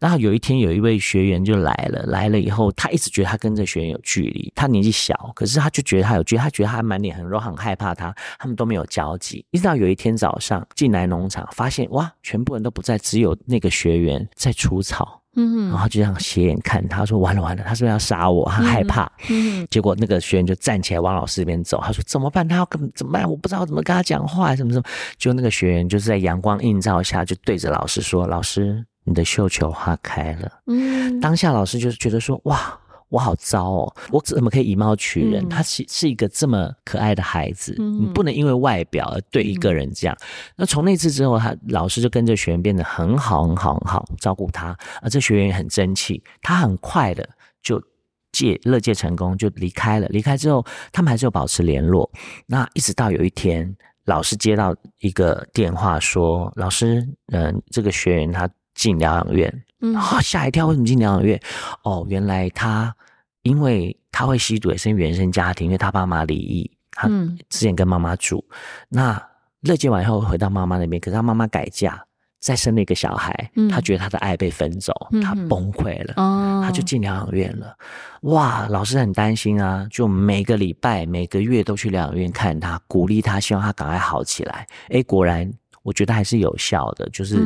然后有一天有一位学员就来了，来了以后，他一直觉得他跟这学员有距离，他年纪小，可是他就觉得他有距离，他觉得他满脸横肉，很害怕他，他们都没有交集。一直到有一天早上进来农场，发现哇，全部人都不在，只有那个学员在除草。嗯，然后就这样斜眼看他，说：“完了完了，他是不是要杀我？他害怕。嗯”嗯，结果那个学员就站起来往老师这边走，他说：“怎么办？他要跟怎么办？我不知道怎么跟他讲话，什么什么。”就那个学员就是在阳光映照下，就对着老师说：“老师，你的绣球花开了。”嗯，当下老师就是觉得说：“哇。”我好糟哦！我怎么可以以貌取人？嗯、他是是一个这么可爱的孩子，嗯、你不能因为外表而对一个人这样。嗯、那从那次之后，他老师就跟这学员变得很好，很好，很好，照顾他。而这学员也很争气，他很快的就戒乐戒成功，就离开了。离开之后，他们还是有保持联络。那一直到有一天，老师接到一个电话说：“老师，嗯、呃，这个学员他进疗养院。”嗯，吓一跳，为什么进疗养院？哦，原来他因为他会吸毒，也是原生家庭，因为他爸妈离异，他之前跟妈妈住，嗯、那乐戒完以后回到妈妈那边，可是他妈妈改嫁，再生了一个小孩，嗯、他觉得他的爱被分走，嗯、他崩溃了，哦、他就进疗养院了。哇，老师很担心啊，就每个礼拜、每个月都去疗养院看他，鼓励他，希望他赶快好起来。诶，果然。我觉得还是有效的，就是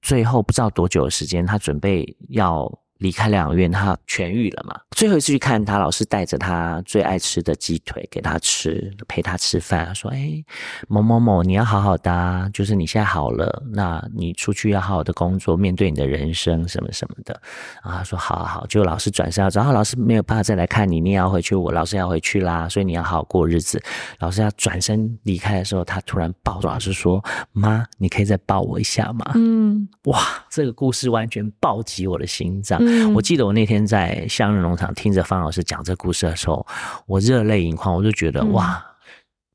最后不知道多久的时间，他准备要。离开疗养院，他痊愈了嘛？最后一次去看他，老师带着他最爱吃的鸡腿给他吃，陪他吃饭，说：“哎，某某某，你要好好的啊，就是你现在好了，那你出去要好好的工作，面对你的人生什么什么的。”然后他说：“好好好。”就老师转身要走，然后老师没有办法再来看你，你也要回去，我老师要回去啦，所以你要好好过日子。老师要转身离开的时候，他突然抱住老师说：“妈，你可以再抱我一下吗？”嗯，哇，这个故事完全暴击我的心脏。我记得我那天在向日农场听着方老师讲这故事的时候，我热泪盈眶，我就觉得哇，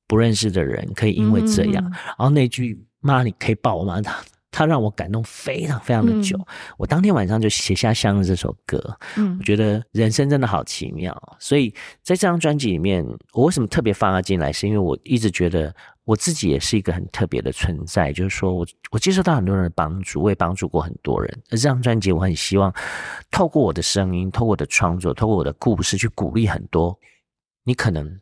不认识的人可以因为这样，然后那句“妈，你可以抱我吗？”他他让我感动非常非常的久。我当天晚上就写下《向日》这首歌。嗯我觉得人生真的好奇妙，所以在这张专辑里面，我为什么特别放它进来，是因为我一直觉得。我自己也是一个很特别的存在，就是说我我接受到很多人的帮助，我也帮助过很多人。而这张专辑，我很希望透过我的声音，透过我的创作，透过我的故事，去鼓励很多你可能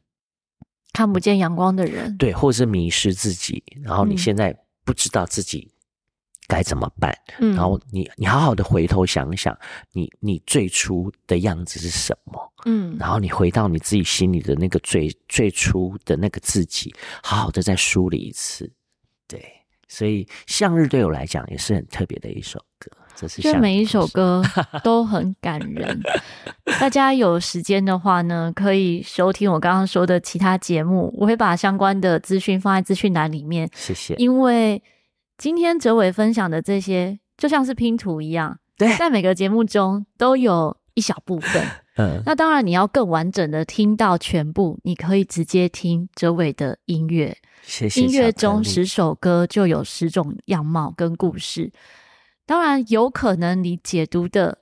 看不见阳光的人，对，或者是迷失自己，然后你现在不知道自己该怎么办？嗯，然后你你好好的回头想想，你你最初的样子是什么？嗯，然后你回到你自己心里的那个最最初的那个自己，好好的再梳理一次。对，所以向日对我来讲也是很特别的一首歌。这是就每一首歌都很感人。大家有时间的话呢，可以收听我刚刚说的其他节目，我会把相关的资讯放在资讯栏里面。谢谢。因为今天哲伟分享的这些，就像是拼图一样，对，在每个节目中都有一小部分。嗯，那当然你要更完整的听到全部，你可以直接听哲伟的音乐。谢谢。音乐中十首歌就有十种样貌跟故事。当然，有可能你解读的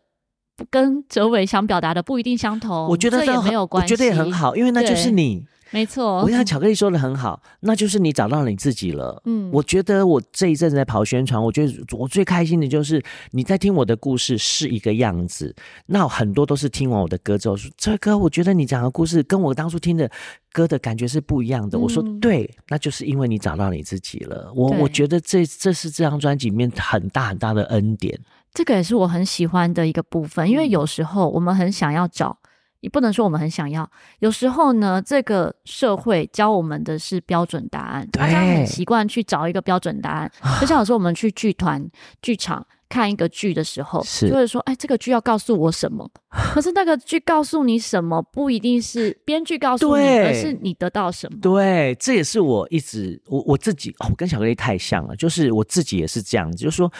不跟哲伟想表达的不一定相同，我觉得这也没有关系，我觉得也很好，因为那就是你，没错。我想巧克力说的很好，那就是你找到了你自己了。嗯，我觉得我这一阵子在跑宣传，我觉得我最开心的就是你在听我的故事是一个样子，那很多都是听完我的歌之后说，这歌我觉得你讲的故事跟我当初听的。歌的感觉是不一样的。我说对，那就是因为你找到你自己了。我我觉得这这是这张专辑里面很大很大的恩典。这个也是我很喜欢的一个部分，因为有时候我们很想要找，也不能说我们很想要。有时候呢，这个社会教我们的是标准答案，大家很习惯去找一个标准答案。就像有时候我们去剧团、剧场。看一个剧的时候，是就会说，哎，这个剧要告诉我什么？可是那个剧告诉你什么，不一定是编剧告诉你，而是你得到什么。对，这也是我一直我我自己，哦，我跟巧克力太像了，就是我自己也是这样子，就是说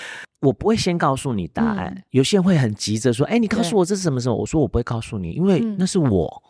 我不会先告诉你答案。嗯、有些人会很急着说，哎，你告诉我这是什么什么？我说我不会告诉你，因为那是我。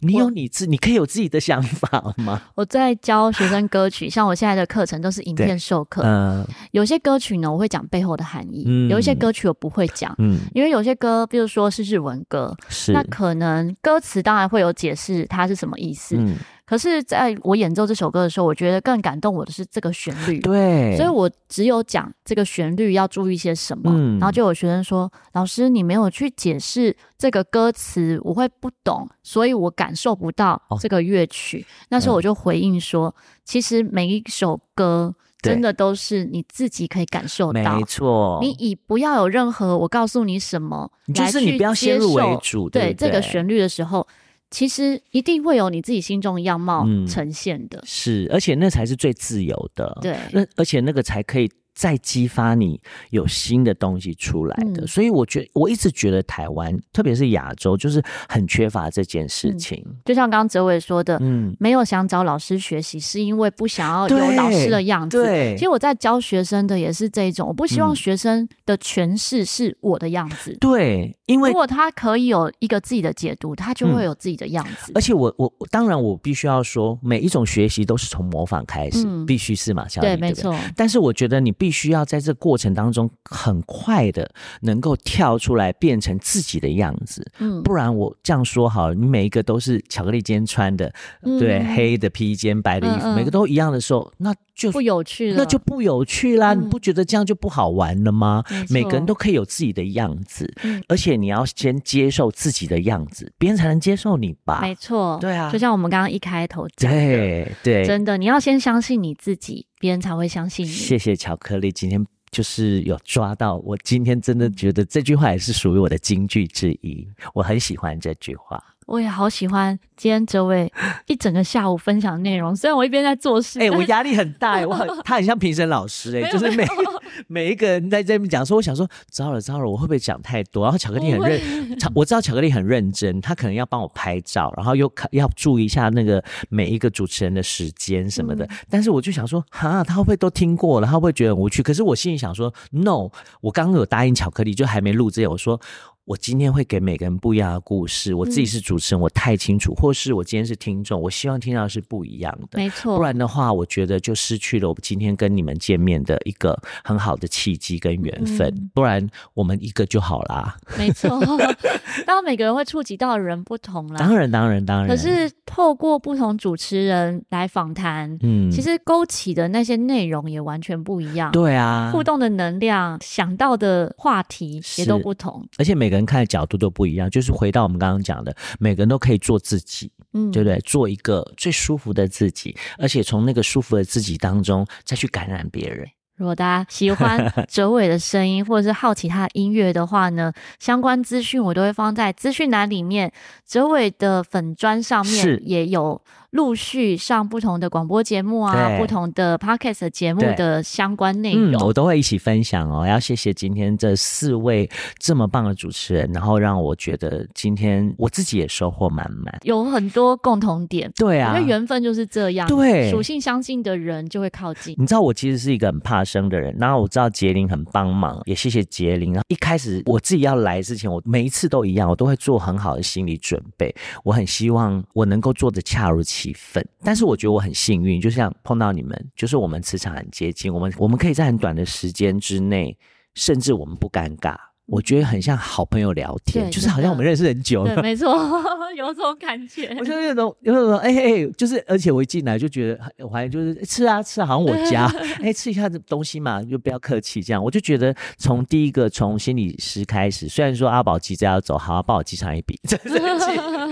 你有你自，你可以有自己的想法吗？我在教学生歌曲，像我现在的课程都是影片授课。嗯、呃，有些歌曲呢，我会讲背后的含义；嗯、有一些歌曲我不会讲。嗯，因为有些歌，比如说是日文歌，是那可能歌词当然会有解释它是什么意思。嗯。可是，在我演奏这首歌的时候，我觉得更感动我的是这个旋律。对，所以我只有讲这个旋律要注意些什么。嗯，然后就有学生说：“老师，你没有去解释这个歌词，我会不懂，所以我感受不到这个乐曲。哦”那时候我就回应说：“嗯、其实每一首歌真的都是你自己可以感受到，没错。你以不要有任何我告诉你什么，就是你不要先入为主，对这个旋律的时候。”其实一定会有你自己心中的样貌呈现的。嗯，是，而且那才是最自由的。对，那而且那个才可以。再激发你有新的东西出来的，嗯、所以我觉得我一直觉得台湾，特别是亚洲，就是很缺乏这件事情。嗯、就像刚刚哲伟说的，嗯，没有想找老师学习，是因为不想要有老师的样子。对，其实我在教学生的也是这一种，我不希望学生的诠释是我的样子。嗯、对，因为如果他可以有一个自己的解读，他就会有自己的样子。嗯、而且我我当然我必须要说，每一种学习都是从模仿开始，嗯、必须是嘛，小李，对，没错。但是我觉得你必。必须要在这过程当中很快的能够跳出来，变成自己的样子。嗯，不然我这样说好了，你每一个都是巧克力今天穿的，嗯、对，黑的披肩、白的衣服，嗯嗯、每个都一样的时候，那就不有趣了，那就不有趣啦。嗯、你不觉得这样就不好玩了吗？每个人都可以有自己的样子，嗯、而且你要先接受自己的样子，别人才能接受你吧？没错，对啊，就像我们刚刚一开头讲的，对对，真的，你要先相信你自己。别人才会相信你。谢谢巧克力，今天就是有抓到我。今天真的觉得这句话也是属于我的金句之一，我很喜欢这句话。我也好喜欢今天这位一整个下午分享的内容。虽然我一边在做事，哎、欸，我压力很大，我很他很像评审老师、欸，哎，就是每每一个人在这边讲说，我想说，糟了糟了，我会不会讲太多？然后巧克力很认，巧我知道巧克力很认真，他可能要帮我拍照，然后又要注意一下那个每一个主持人的时间什么的。嗯、但是我就想说，哈，他会不会都听过了？他会不会觉得很无趣？可是我心里想说，no，我刚刚有答应巧克力，就还没录之前，我说。我今天会给每个人不一样的故事。我自己是主持人，嗯、我太清楚；或是我今天是听众，我希望听到是不一样的。没错，不然的话，我觉得就失去了我今天跟你们见面的一个很好的契机跟缘分。嗯、不然我们一个就好啦。没错，当然每个人会触及到的人不同啦。当然，当然，当然。可是透过不同主持人来访谈，嗯，其实勾起的那些内容也完全不一样。对啊，互动的能量，想到的话题也都不同，而且每个人看的角度都不一样，就是回到我们刚刚讲的，每个人都可以做自己，嗯，对不对？做一个最舒服的自己，而且从那个舒服的自己当中再去感染别人。如果大家喜欢哲伟的声音，或者是好奇他的音乐的话呢，相关资讯我都会放在资讯栏里面。哲伟的粉砖上面也有陆续上不同的广播节目啊，不同的 podcast 节目的相关内容，嗯，我都会一起分享哦。要谢谢今天这四位这么棒的主持人，然后让我觉得今天我自己也收获满满，有很多共同点。对啊，因为缘分就是这样，对，属性相近的人就会靠近。你知道我其实是一个很怕生的人，然后我知道杰林很帮忙，也谢谢杰林。然后一开始我自己要来之前，我每一次都一样，我都会做很好的心理准备。我很希望我能够做的恰如其分，但是我觉得我很幸运，就像碰到你们，就是我们磁场很接近，我们我们可以在很短的时间之内，甚至我们不尴尬。我觉得很像好朋友聊天，就是好像我们认识很久了。对，没错，有种感觉。我就有种有种哎哎，就是而且我一进来就觉得，我还就是吃啊吃啊，好像我家 哎吃一下这东西嘛，就不要客气这样。我就觉得从第一个从心理师开始，虽然说阿宝急着要走，好要帮我记上一笔，真是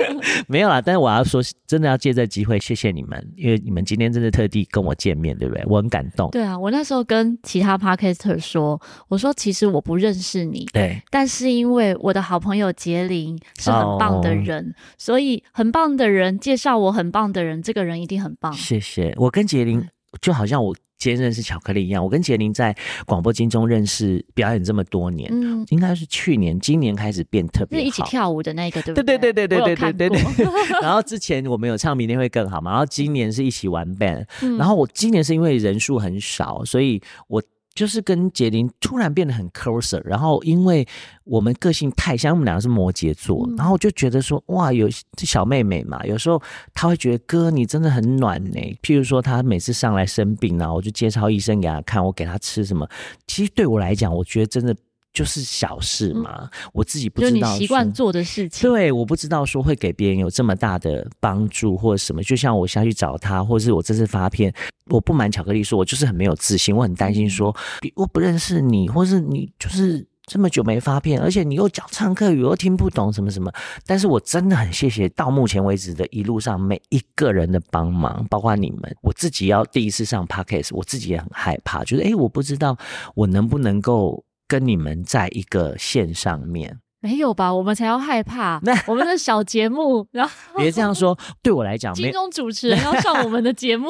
没有啦。但是我要说，真的要借这机会，谢谢你们，因为你们今天真的特地跟我见面，对不对？我很感动。对啊，我那时候跟其他 Podcaster 说，我说其实我不认识你。对。但是因为我的好朋友杰林是很棒的人，oh. 所以很棒的人介绍我很棒的人，这个人一定很棒。谢谢。我跟杰林就好像我今天认识巧克力一样，我跟杰林在广播金钟认识，表演这么多年，嗯，应该是去年、今年开始变特别好。是一起跳舞的那个，对不对？对对对对对对对对对。然后之前我们有唱《明天会更好》嘛，然后今年是一起玩 band，嗯，然后我今年是因为人数很少，所以我。就是跟杰林突然变得很 closer，然后因为我们个性太像，我们两个是摩羯座，然后我就觉得说哇，有这小妹妹嘛，有时候她会觉得哥你真的很暖呢。譬如说她每次上来生病啊，我就介绍医生给她看，我给她吃什么，其实对我来讲，我觉得真的。就是小事嘛，嗯、我自己不知道。就你习惯做的事情。对，我不知道说会给别人有这么大的帮助或者什么。就像我下去找他，或者是我这次发片，我不瞒巧克力说，我就是很没有自信，我很担心说，我不认识你，或是你就是这么久没发片，而且你又讲唱客语，又听不懂什么什么。但是我真的很谢谢到目前为止的一路上每一个人的帮忙，包括你们。我自己要第一次上 Podcast，我自己也很害怕，就是诶，我不知道我能不能够。跟你们在一个线上面，没有吧？我们才要害怕。那 我们的小节目，然后 别这样说。对我来讲，金钟主持 人要上我们的节目。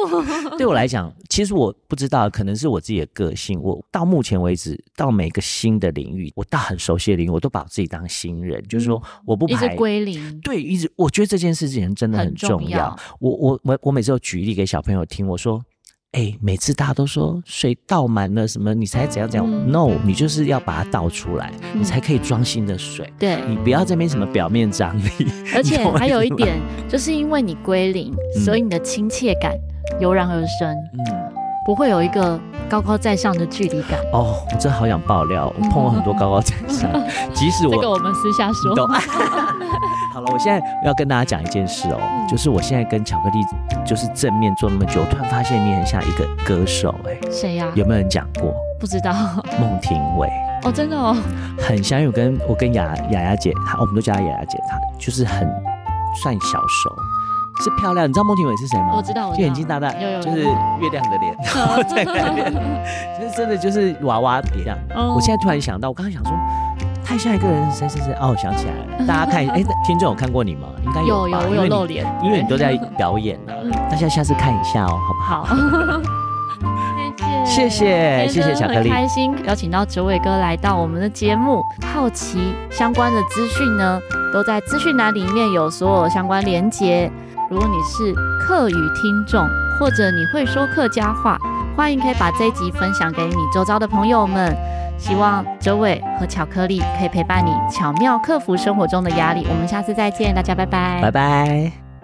对我来讲，其实我不知道，可能是我自己的个性。我到目前为止，到每个新的领域，我到很熟悉的领域，我都把我自己当新人，嗯、就是说，我不排一直归零。对，一直我觉得这件事情真的很重要。重要我我我我每次都举例给小朋友听，我说。哎、欸，每次大家都说水倒满了什么，你才怎样怎样、嗯、？No，你就是要把它倒出来，嗯、你才可以装新的水。对，你不要这边什么表面张力。而且还有一点，就是因为你归零，嗯、所以你的亲切感油然而生。嗯，不会有一个高高在上的距离感。哦，我真的好想爆料，我碰过很多高高在上，嗯、即使我这个我们私下说。好了，我现在要跟大家讲一件事哦，嗯、就是我现在跟巧克力就是正面做那么久，我突然发现你很像一个歌手哎，谁呀、啊？有没有人讲过？不知道。孟庭苇哦，真的哦，很像。我跟我跟雅雅雅姐，她我们都叫她雅雅姐，她就是很算小熟，是漂亮。你知道孟庭苇是谁吗？我知道，就眼睛大大，就是月亮的脸，然后在那边，就是真的就是娃娃脸。哦、我现在突然想到，我刚刚想说。太像一个人，谁谁谁？哦，想起来了，大家 看，哎、欸，听众有看过你吗？应该有吧，有有，有露脸，因为你，都在表演呢、啊。大家下次看一下哦，好不好？好，谢谢，谢谢，巧克力，很开心邀请到九尾哥来到我们的节目。好奇相关的资讯呢，都在资讯栏里面有所有相关连结。如果你是客语听众，或者你会说客家话，欢迎可以把这一集分享给你周遭的朋友们。希望周伟和巧克力可以陪伴你，巧妙克服生活中的压力。我们下次再见，大家拜拜，拜拜。